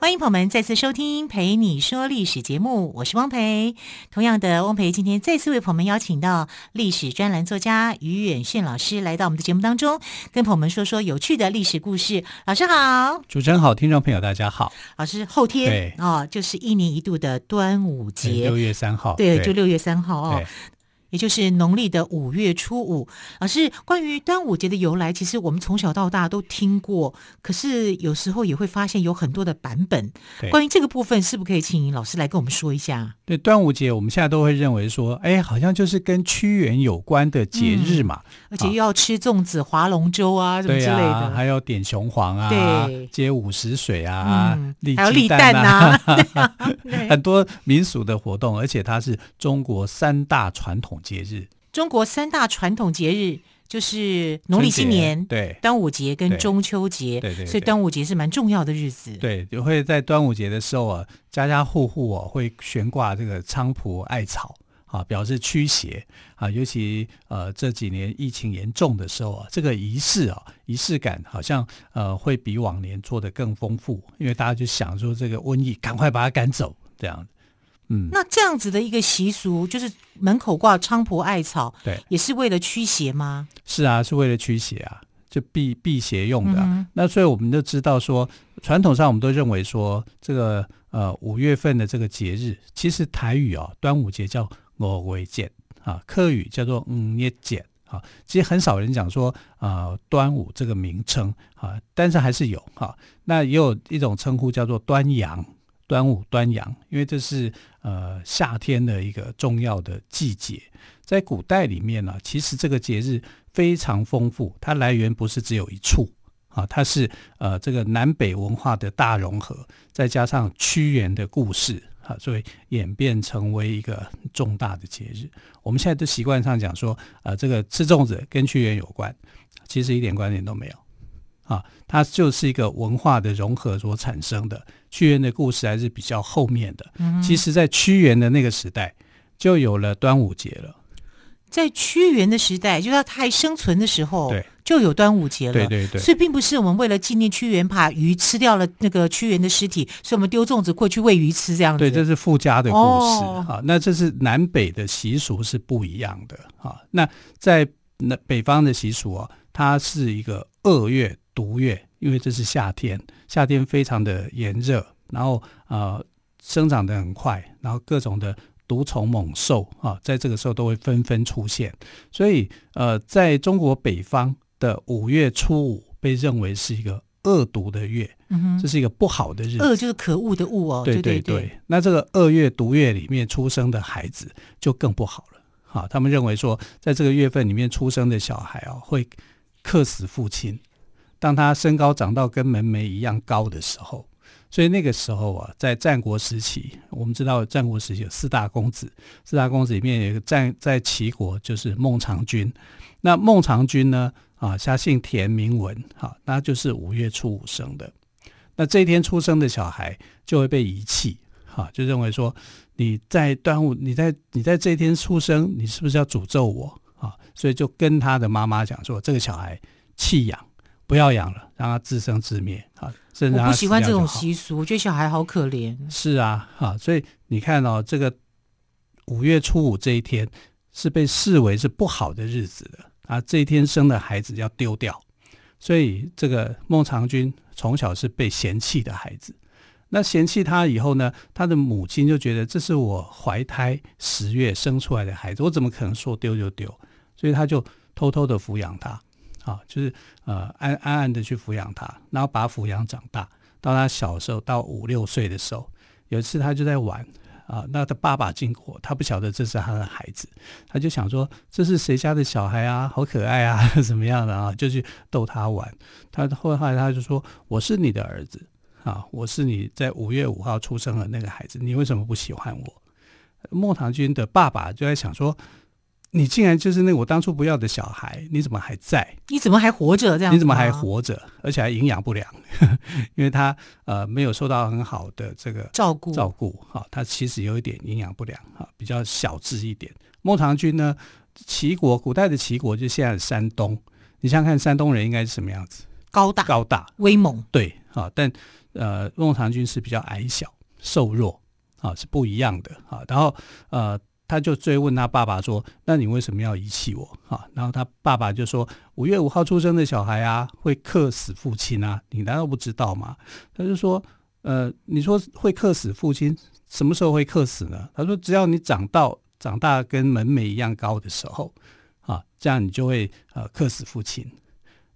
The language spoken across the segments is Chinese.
欢迎朋友们再次收听《陪你说历史》节目，我是汪培。同样的，汪培今天再次为朋友们邀请到历史专栏作家于远炫老师来到我们的节目当中，跟朋友们说说有趣的历史故事。老师好，主持人好，听众朋友大家好。老师，后天对哦，就是一年一度的端午节，六月三号，对，对就六月三号哦。对也就是农历的五月初五，老师，关于端午节的由来，其实我们从小到大都听过，可是有时候也会发现有很多的版本。对关于这个部分，是不是可以请老师来跟我们说一下？对，端午节，我们现在都会认为说，哎，好像就是跟屈原有关的节日嘛，嗯、而且又要吃粽子、划龙舟啊，什么之类的，啊、还有点雄黄啊，对，接午时水啊，嗯、还有立蛋啊，很多民俗的活动，而且它是中国三大传统节日。中国三大传统节日就是农历新年、对端午节跟中秋节，对对，所以端午节是蛮重要的日子。对，就会在端午节的时候啊，家家户户啊会悬挂这个菖蒲艾草啊，表示驱邪啊。尤其呃这几年疫情严重的时候啊，这个仪式啊仪式感好像呃会比往年做的更丰富，因为大家就想说这个瘟疫赶快把它赶走这样。嗯，那这样子的一个习俗，就是门口挂菖蒲艾草，对，也是为了驱邪吗？是啊，是为了驱邪啊，就避避邪用的，啊嗯。那所以我们就知道说，传统上我们都认为说，这个呃五月份的这个节日，其实台语哦，端午节叫五月节啊，客语叫做嗯捏节啊。其实很少人讲说啊，呃，端午这个名称啊，但是还是有哈，啊。那也有一种称呼叫做端阳。端午、端阳，因为这是呃夏天的一个重要的季节，在古代里面呢、其实这个节日非常丰富，它来源不是只有一处啊，它是呃这个南北文化的大融合，再加上屈原的故事啊，所以演变成为一个重大的节日。我们现在都习惯上讲说，呃，这个吃粽子跟屈原有关，其实一点关联都没有。啊，它就是一个文化的融合所产生的。屈原的故事还是比较后面的。嗯、其实，在屈原的那个时代，就有了端午节了。在屈原的时代，就是他还生存的时候，对，就有端午节了。对对对。所以，并不是我们为了纪念屈原，把鱼吃掉了那个屈原的尸体，所以我们丢粽子过去喂鱼吃这样子。对，这是附加的故事。哦、啊，那这是南北的习俗是不一样的。啊，那在那北方的习俗啊，它是一个二月。毒月，因为这是夏天，夏天非常的炎热，然后呃生长得很快，然后各种的毒虫猛兽啊，在这个时候都会纷纷出现，所以呃，在中国北方的五月初五被认为是一个恶毒的月，嗯，这是一个不好的日子，恶就是可恶的恶哦，对对对，对对。对，那这个恶月毒月里面出生的孩子就更不好了，好，他们认为说，在这个月份里面出生的小孩啊，会克死父亲。当他身高长到跟门楣一样高的时候，所以那个时候啊，在战国时期，我们知道战国时期有四大公子，四大公子里面有一个战在齐国就是孟尝君。那孟尝君呢，啊，他姓田名文，哈，那就是五月初五生的。那这一天出生的小孩就会被遗弃，哈，就认为说你在端午，你在你在这一天出生，你是不是要诅咒我啊？所以就跟他的妈妈讲说，这个小孩弃养。不要养了，让他自生自灭啊！甚至我不喜欢这种习俗，我觉得小孩好可怜。是啊，哈，所以你看哦，这个五月初五这一天是被视为是不好的日子的啊，这一天生的孩子要丢掉，所以这个孟尝君从小是被嫌弃的孩子。那嫌弃他以后呢，他的母亲就觉得这是我怀胎十月生出来的孩子，我怎么可能说丢就丢？所以他就偷偷的抚养他。啊，就是呃安安安的去抚养他，然后把他抚养长大。到他小时候，到五六岁的时候，有一次他就在玩啊，那他爸爸经过，他不晓得这是他的孩子，他就想说这是谁家的小孩啊，好可爱啊，怎么样的啊，就去逗他玩。他后来他就说：“我是你的儿子啊，我是你在五月五号出生的那个孩子，你为什么不喜欢我？”孟尝君的爸爸就在想说。你竟然就是那个我当初不要的小孩，你怎么还在？你怎么还活着？这样？你怎么还活着？而且还营养不良，因为他呃没有受到很好的这个照顾照顾哈，他其实有一点营养不良哈，比较小只一点。孟尝君呢，齐国古代的齐国就现在的山东，你想想看山东人应该是什么样子？高大高大威猛，对啊，但呃孟尝君是比较矮小瘦弱啊，是不一样的啊。然后呃。他就追问他爸爸说：“那你为什么要遗弃我？”哈，然后他爸爸就说：“五月五号出生的小孩啊，会克死父亲啊，你难道不知道吗？”他就说：“呃，你说会克死父亲，什么时候会克死呢？”他说：“只要你长到长大跟门楣一样高的时候，啊，这样你就会呃克死父亲。”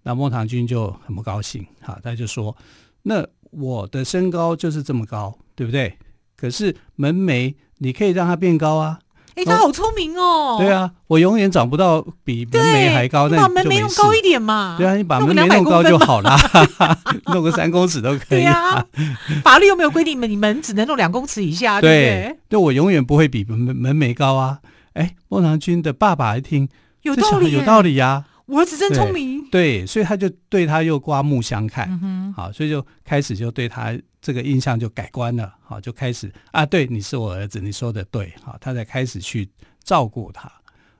那孟尝君就很不高兴，哈，他就说：“那我的身高就是这么高，对不对？可是门楣你可以让它变高啊。”哎，他好聪明哦！对啊，我永远长不到比门楣还高，那你把门楣弄高一点嘛。对啊，你把门楣弄高就好啦，弄个三公尺都可以啊。法律又没有规定你们只能弄两公尺以下，对不对？对，我永远不会比门门楣高啊。哎，孟尝君的爸爸一听，有道理，有道理呀。我儿子真聪明，对，所以他就对他又刮目相看，好，所以就开始就对他。这个印象就改观了，好，就开始啊，对，你是我儿子，你说的对，好，他才开始去照顾他，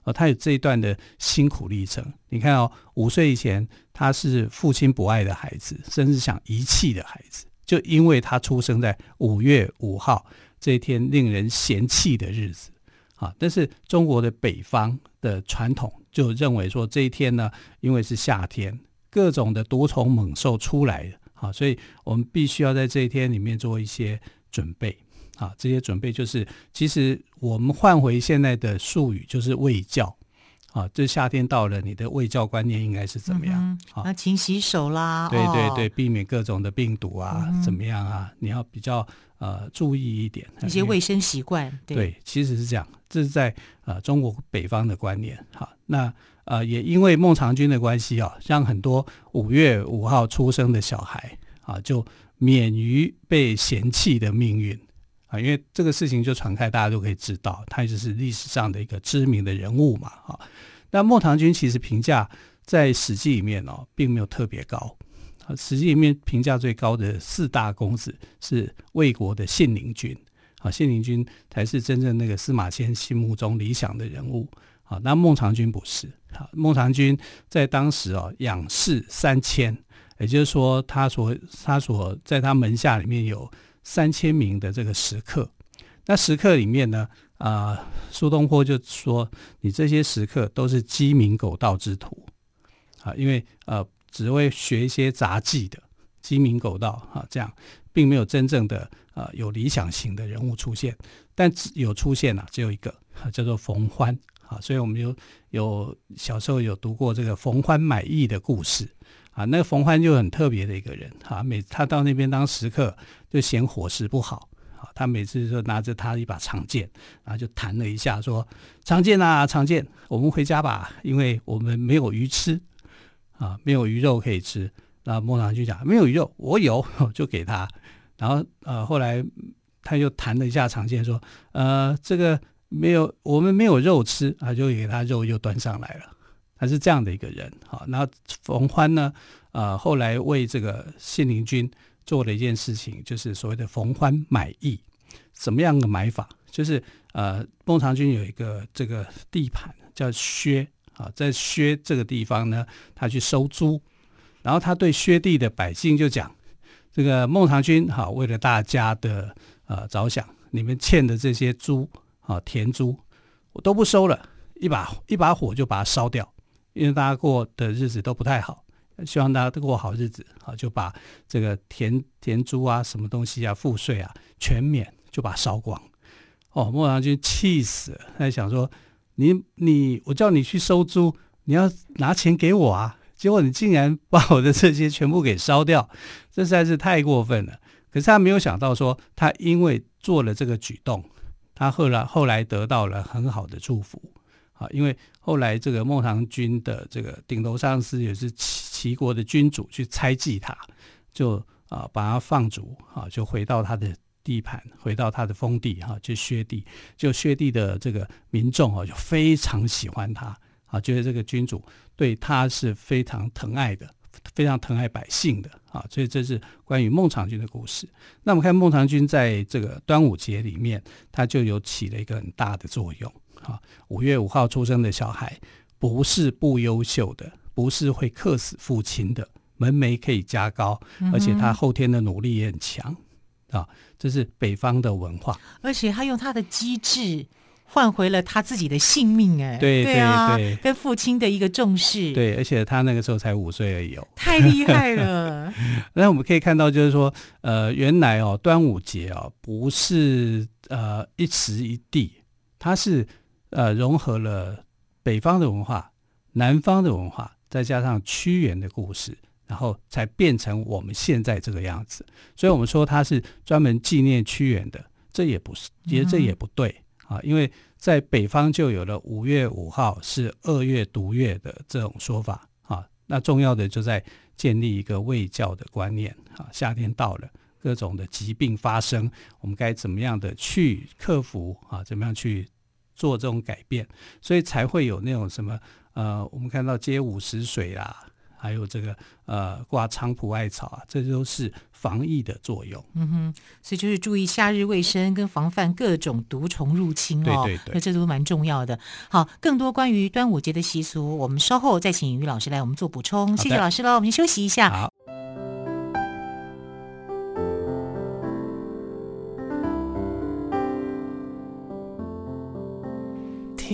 哦，他有这一段的辛苦历程。你看哦，五岁以前他是父亲不爱的孩子，甚至想遗弃的孩子，就因为他出生在五月五号这一天令人嫌弃的日子，啊，但是中国的北方的传统就认为说这一天呢，因为是夏天，各种的毒虫猛兽出来啊。所以我们必须要在这一天里面做一些准备。啊，这些准备就是，其实我们换回现在的术语就是卫教。啊，这夏天到了，你的卫教观念应该是怎么样？嗯、啊，那勤洗手啦，对对对，避免各种的病毒啊，嗯、怎么样啊？你要比较呃注意一点一些卫生习惯。对，对，其实是这样，这是在呃中国北方的观念。好，那。呃，也因为孟尝君的关系啊，让很多五月五号出生的小孩啊，就免于被嫌弃的命运因为这个事情就传开，大家都可以知道，他就是历史上的一个知名的人物嘛。哈，那孟尝君其实评价在《史记》里面哦，并没有特别高。啊，《史记》里面评价最高的四大公子是魏国的信陵君啊，信陵君才是真正那个司马迁心目中理想的人物。啊，那孟尝君不是。啊，孟尝君在当时哦，养士三千，也就是说，他所他所在他门下里面有三千名的这个食客。那食客里面呢，啊、苏东坡就说，你这些食客都是鸡鸣狗盗之徒啊，因为呃，只会学一些杂技的鸡鸣狗盗啊，这样并没有真正的呃有理想型的人物出现，但只有出现啊，只有一个，叫做冯欢。啊，所以我们有有小时候有读过这个冯欢买艺的故事啊。那个冯欢就很特别的一个人啊，每他到那边当食客，就嫌伙食不好啊。他每次就拿着他一把长剑，然后就弹了一下，说：“长剑啊，长剑，我们回家吧，因为我们没有鱼吃啊，没有鱼肉可以吃。”那孟尝君讲：“没有鱼肉，我有，就给他。”然后呃，后来他又弹了一下长剑，说：“呃，这个。”没有，我们没有肉吃啊，就给他肉又端上来了。他是这样的一个人，好，那冯欢呢？呃，后来为这个信陵君做了一件事情，就是所谓的冯欢买艺。怎么样的买法？就是呃，孟尝君有一个这个地盘叫薛啊，在薛这个地方呢，他去收租，然后他对薛地的百姓就讲：这个孟尝君好，为了大家的呃着想，你们欠的这些租。啊，田租我都不收了，一把一把火就把它烧掉，因为大家过的日子都不太好，希望大家都过好日子啊，就把这个田田租啊、什么东西啊、赋税啊全免，就把烧光。哦，孟尝君气死了，他想说：你你，我叫你去收租，你要拿钱给我啊，结果你竟然把我的这些全部给烧掉，这实在是太过分了。可是他没有想到说，他因为做了这个举动。他后来后来得到了很好的祝福，啊，因为后来这个孟尝君的这个顶头上司也是齐齐国的君主去猜忌他，就啊把他放逐啊，就回到他的地盘，回到他的封地哈，就薛地，就薛地的这个民众啊，就非常喜欢他啊，觉得这个君主对他是非常疼爱的，非常疼爱百姓的啊，所以这是关于孟尝君的故事。那我们看孟尝君在这个端午节里面，他就有起了一个很大的作用啊。五月五号出生的小孩，不是不优秀的，不是会克死父亲的。门楣可以加高，而且他后天的努力也很强，嗯、啊，这是北方的文化。而且他用他的机智换回了他自己的性命，哎，对对对，对啊，跟父亲的一个重视。对，而且他那个时候才五岁而已哦，太厉害了。那我们可以看到，就是说，呃，原来哦，端午节哦，不是呃一时一地，它是呃融合了北方的文化、南方的文化，再加上屈原的故事。然后才变成我们现在这个样子，所以我们说它是专门纪念屈原的，这也不是，其实这也不对啊，因为在北方就有了五月五号是二月独月的这种说法啊。那重要的就在建立一个卫教的观念啊。夏天到了，各种的疾病发生，我们该怎么样的去克服啊？怎么样去做这种改变？所以才会有那种什么呃，我们看到接午时水啦。还有这个呃挂菖蒲艾草啊，这都是防疫的作用。嗯哼，所以就是注意夏日卫生跟防范各种毒虫入侵哦。对对对，那这都蛮重要的。好，更多关于端午节的习俗，我们稍后再请于老师来我们做补充。谢谢老师喽，我们先休息一下。好。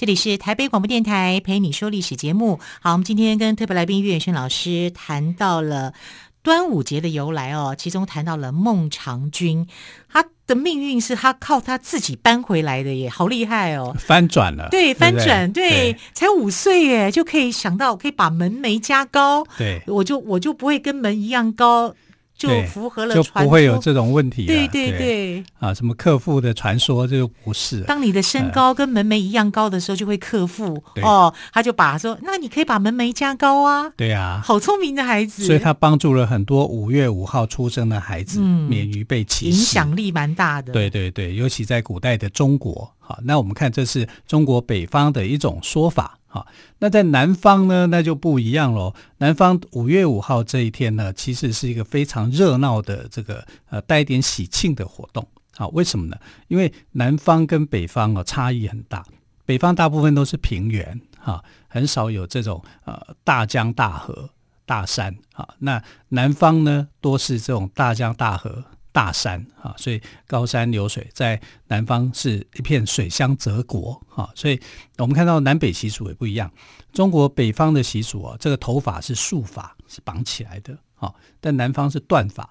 这里是台北广播电台陪你说历史节目。好，我们今天跟特别来宾岳远轩老师谈到了端午节的由来哦，其中谈到了孟尝君，他的命运是他靠他自己搬回来的耶，好厉害哦，翻转了，对，翻转，对，对，对，才五岁耶，就可以想到可以把门楣加高，对，我就我就不会跟门一样高。就符合了，就不会有这种问题。对对对，啊，什么克父的传说，这就不是。当你的身高跟门楣一样高的时候，就会克父。哦，他就把说，那你可以把门楣加高啊。对啊，好聪明的孩子。所以他帮助了很多五月五号出生的孩子免于被歧视，影响力蛮大的。对对对，尤其在古代的中国。好，那我们看，这是中国北方的一种说法。好，那在南方呢，那就不一样喽。南方五月五号这一天呢，其实是一个非常热闹的这个呃带点喜庆的活动。好，为什么呢？因为南方跟北方哦差异很大，北方大部分都是平原，哈，很少有这种呃大江大河、大山。好，那南方呢，多是这种大江大河。大山啊，所以高山流水在南方是一片水乡泽国啊，所以我们看到南北习俗也不一样。中国北方的习俗啊，这个头发是束发，是绑起来的啊，但南方是断发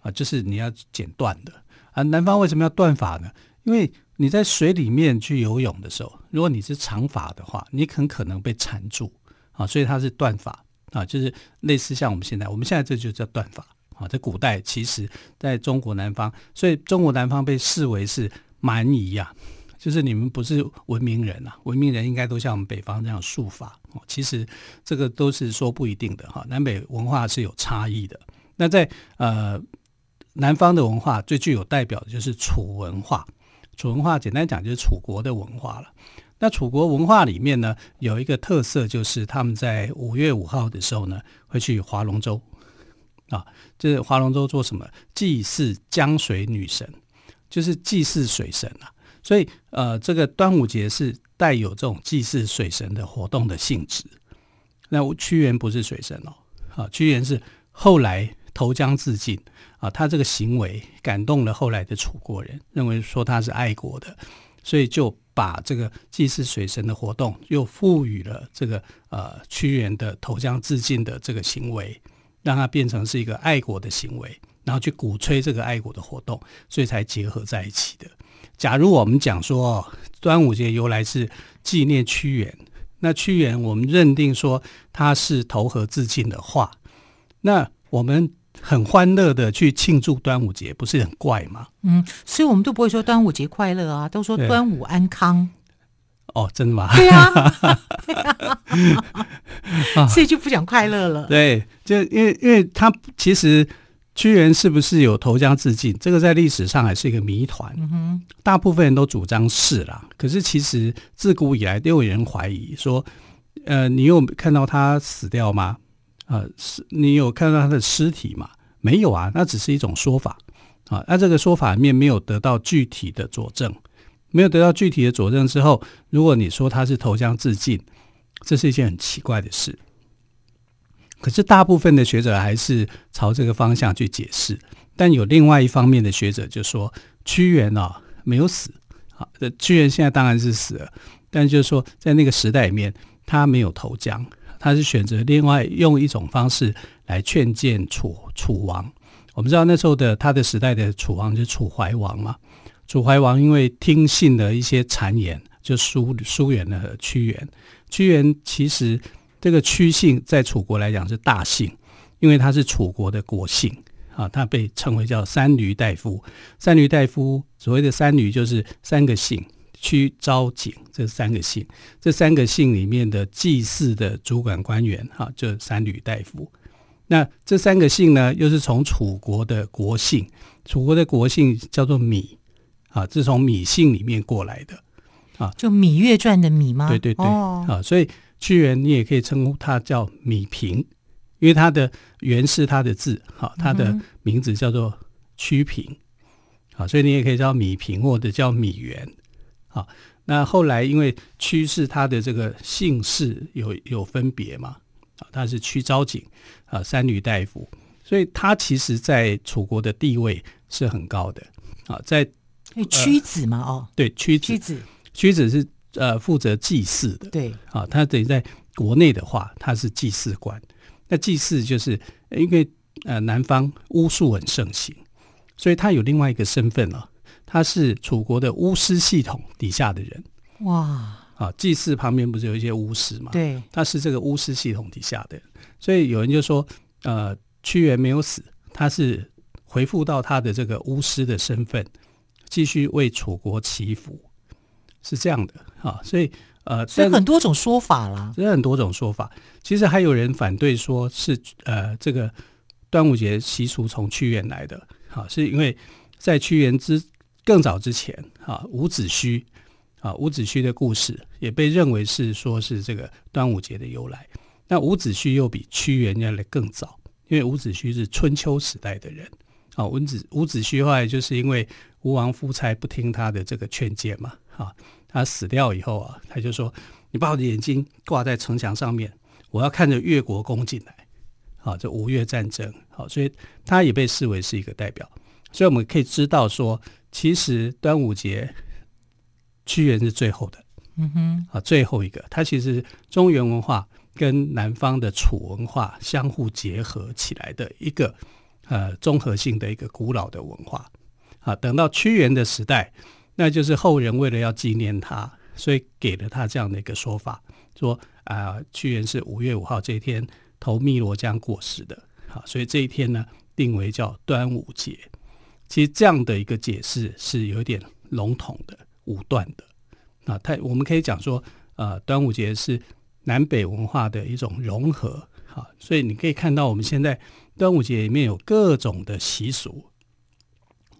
啊，就是你要剪断的啊。南方为什么要断发呢？因为你在水里面去游泳的时候，如果你是长发的话，你很可能被缠住啊，所以它是断发啊，就是类似像我们现在，我们现在这就叫断发。啊，在古代，其实在中国南方，所以中国南方被视为是蛮夷呀，就是你们不是文明人啊，文明人应该都像我们北方这样束发。哦，其实这个都是说不一定的哈，南北文化是有差异的。那在呃南方的文化最具有代表的就是楚文化，楚文化简单讲就是楚国的文化了。那楚国文化里面呢，有一个特色就是他们在五月五号的时候呢，会去划龙舟。啊，这是划龙舟做什么？祭祀江水女神，就是祭祀水神啊。所以，呃，这个端午节是带有这种祭祀水神的活动的性质。那屈原不是水神哦，啊，屈原是后来投江自尽啊，他这个行为感动了后来的楚国人，认为说他是爱国的，所以就把这个祭祀水神的活动又赋予了这个呃屈原的投江自尽的这个行为，让它变成是一个爱国的行为，然后去鼓吹这个爱国的活动，所以才结合在一起的。假如我们讲说端午节由来是纪念屈原，那屈原我们认定说他是投河自尽的话，那我们很欢乐的去庆祝端午节，不是很怪吗？嗯，所以我们都不会说端午节快乐啊，都说端午安康。哦，真的吗？对呀，所以就不讲快乐了。对，就因为因为他其实。屈原是不是有投江自尽？这个在历史上还是一个谜团。嗯哼，大部分人都主张是啦。可是其实自古以来都有人怀疑说，呃，你有看到他死掉吗？呃，是你有看到他的尸体吗？没有啊，那只是一种说法啊。那这个说法里面没有得到具体的佐证，没有得到具体的佐证之后，如果你说他是投江自尽，这是一件很奇怪的事。可是大部分的学者还是朝这个方向去解释，但有另外一方面的学者就说屈原啊没有死，啊，屈原现在当然是死了，但就是说在那个时代里面他没有投江，他是选择另外用一种方式来劝谏楚楚王。我们知道那时候的他的时代的楚王就是楚怀王嘛，楚怀王因为听信了一些谗言，就疏疏远了屈原。屈原其实。这个屈姓在楚国来讲是大姓，因为他是楚国的国姓啊，他被称为叫三闾大夫。三闾大夫所谓的三闾就是三个姓，屈、昭、景这三个姓，这三个姓里面的祭祀的主管官员哈，就三闾大夫。那这三个姓呢，又是从楚国的国姓，楚国的国姓叫做芈啊，这是从芈姓里面过来的啊，就《芈月传》的芈吗？对对对，哦、啊，所以。屈原，你也可以称呼他叫芈平，因为他的原是他的字，好，他的名字叫做屈平，啊，所以你也可以叫芈平或者叫芈原，好，那后来因为屈是他的这个姓氏有有分别嘛，啊，他是屈昭景啊，三闾大夫，所以他其实在楚国的地位是很高的，啊，在屈子嘛，哦，对，屈子，屈子，屈子是。呃，负责祭祀的，对，啊，他等于在国内的话，他是祭祀官。那祭祀就是因为呃，南方巫术很盛行，所以他有另外一个身份了，他是楚国的巫师系统底下的人。哇，啊，祭祀旁边不是有一些巫师嘛？对，他是这个巫师系统底下的人，所以有人就说，呃，屈原没有死，他是回复到他的这个巫师的身份，继续为楚国祈福。是这样的啊，所以呃，所以很多种说法啦，这很多种说法。其实还有人反对说是呃，这个端午节习俗从屈原来的，啊，是因为在屈原之更早之前啊，伍子胥啊，伍子胥的故事也被认为是说是这个端午节的由来。那伍子胥又比屈原要来更早，因为伍子胥是春秋时代的人啊。伍子伍子胥后来就是因为吴王夫差不听他的这个劝谏嘛，啊。他死掉以后啊，他就说：“你把我的眼睛挂在城墙上面，我要看着越国攻进来。”好，这吴越战争，好，所以他也被视为是一个代表。所以我们可以知道说，其实端午节屈原是最后的，嗯哼，啊，最后一个，他其实中原文化跟南方的楚文化相互结合起来的一个呃综合性的一个古老的文化。啊，等到屈原的时代。那就是后人为了要纪念他，所以给了他这样的一个说法，说啊，屈原是五月五号这一天投汨罗江过世的，好，所以这一天呢定为叫端午节。其实这样的一个解释是有点笼统的、武断的啊。他我们可以讲说，呃，端午节是南北文化的一种融合，好，所以你可以看到我们现在端午节里面有各种的习俗，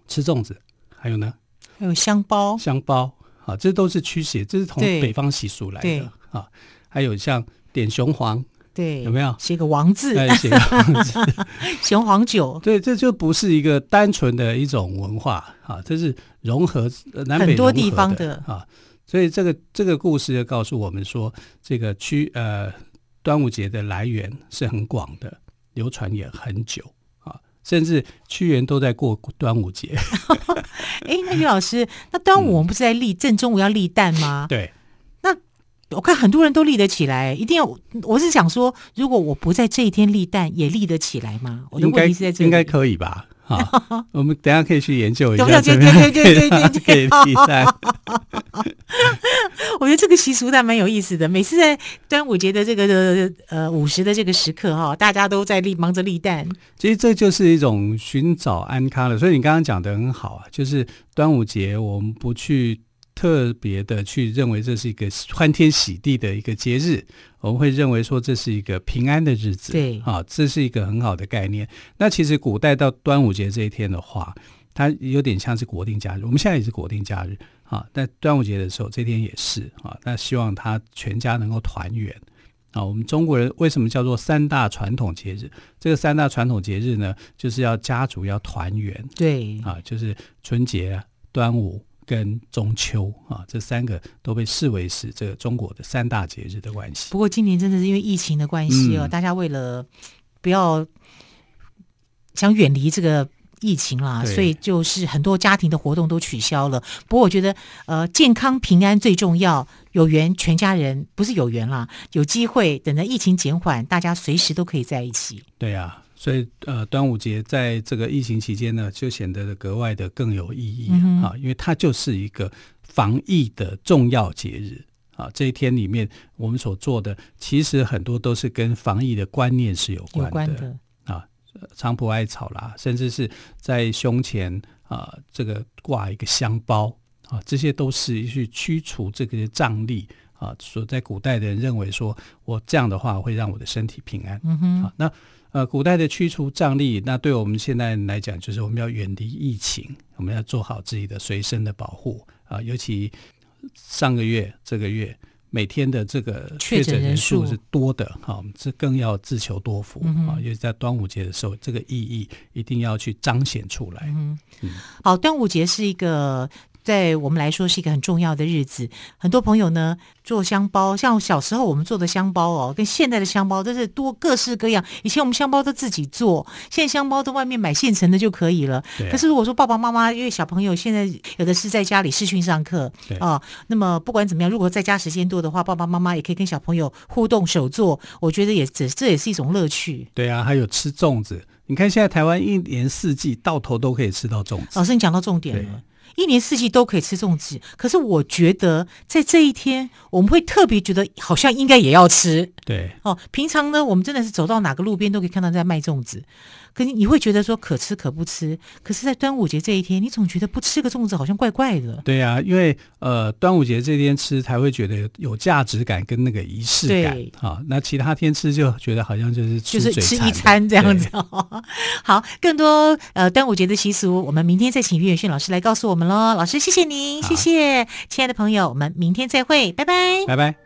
吃粽子，还有呢。还有香包，香包啊，这都是驱邪，这是从北方习俗来的啊。还有像点雄黄，对，有没有写个王字？哎，写个王字，雄黄酒。对，这就不是一个单纯的一种文化啊，这是融合南北合很多地方的啊。所以这个这个故事就告诉我们说，这个区呃端午节的来源是很广的，流传也很久啊。甚至屈原都在过端午节。哎，那于老师，那端午我们不是在立、嗯、正中午要立蛋吗？对。那我看很多人都立得起来，一定要。我是想说，如果我不在这一天立蛋，也立得起来吗？我的问题是在这里，应该可以吧？好，我们等下可以去研究一下。对对对对对对可以立蛋。我觉得这个习俗还蛮有意思的。每次在端午节的这个呃午时的这个时刻哈，大家都在立忙着立蛋。其实这就是一种寻找安康了。所以你刚刚讲的很好啊，就是端午节我们不去。特别的去认为这是一个欢天喜地的一个节日，我们会认为说这是一个平安的日子，对，啊，这是一个很好的概念。那其实古代到端午节这一天的话，它有点像是国定假日，我们现在也是国定假日啊。但端午节的时候，这天也是啊。那希望他全家能够团圆啊。我们中国人为什么叫做三大传统节日？这个三大传统节日呢，就是要家族要团圆，对，啊，就是春节、端午。跟中秋啊，这三个都被视为是这个中国的三大节日的关系。不过今年真的是因为疫情的关系哦，嗯、大家为了不要想远离这个疫情啦，所以就是很多家庭的活动都取消了。不过我觉得呃，健康平安最重要，有缘全家人不是有缘啦，有机会等着疫情减缓，大家随时都可以在一起。对呀、啊。所以，呃，端午节在这个疫情期间呢，就显得格外的更有意义啊，嗯、因为它就是一个防疫的重要节日啊。这一天里面，我们所做的其实很多都是跟防疫的观念是有关的，啊，菖蒲艾草啦，甚至是在胸前啊，这个挂一个香包啊，这些都是去驱除这个瘴疠啊。所在古代的人认为说，我这样的话会让我的身体平安。嗯哼，啊，那。呃，古代的驱除瘴疠，那对我们现在来讲，就是我们要远离疫情，我们要做好自己的随身的保护啊。尤其上个月、这个月，每天的这个确诊人数是多的，哈，这更要自求多福啊。尤其在端午节的时候，这个意义一定要去彰显出来。嗯，嗯好，端午节是一个。在我们来说是一个很重要的日子，很多朋友呢做香包，像小时候我们做的香包哦，跟现在的香包都是多各式各样。以前我们香包都自己做，现在香包都外面买现成的就可以了。对可是如果说爸爸妈妈因为小朋友现在有的是在家里视讯上课啊对、哦，那么不管怎么样，如果在家时间多的话，爸爸妈妈也可以跟小朋友互动手做，我觉得也这这也是一种乐趣。对啊，还有吃粽子，你看现在台湾一年四季到头都可以吃到粽子。老师，你讲到重点了。一年四季都可以吃粽子，可是我觉得在这一天，我们会特别觉得好像应该也要吃。对哦，平常呢，我们真的是走到哪个路边都可以看到在卖粽子。可你你会觉得说可吃可不吃，可是，在端午节这一天，你总觉得不吃个粽子好像怪怪的。对呀、啊，因为呃，端午节这天吃才会觉得有价值感跟那个仪式感。对啊，那其他天吃就觉得好像就是就是吃一餐这样子。对 好，更多呃端午节的习俗，我们明天再请岳远逊老师来告诉我们喽。老师，谢谢您，好谢谢，亲爱的朋友，我们明天再会，拜拜，拜拜。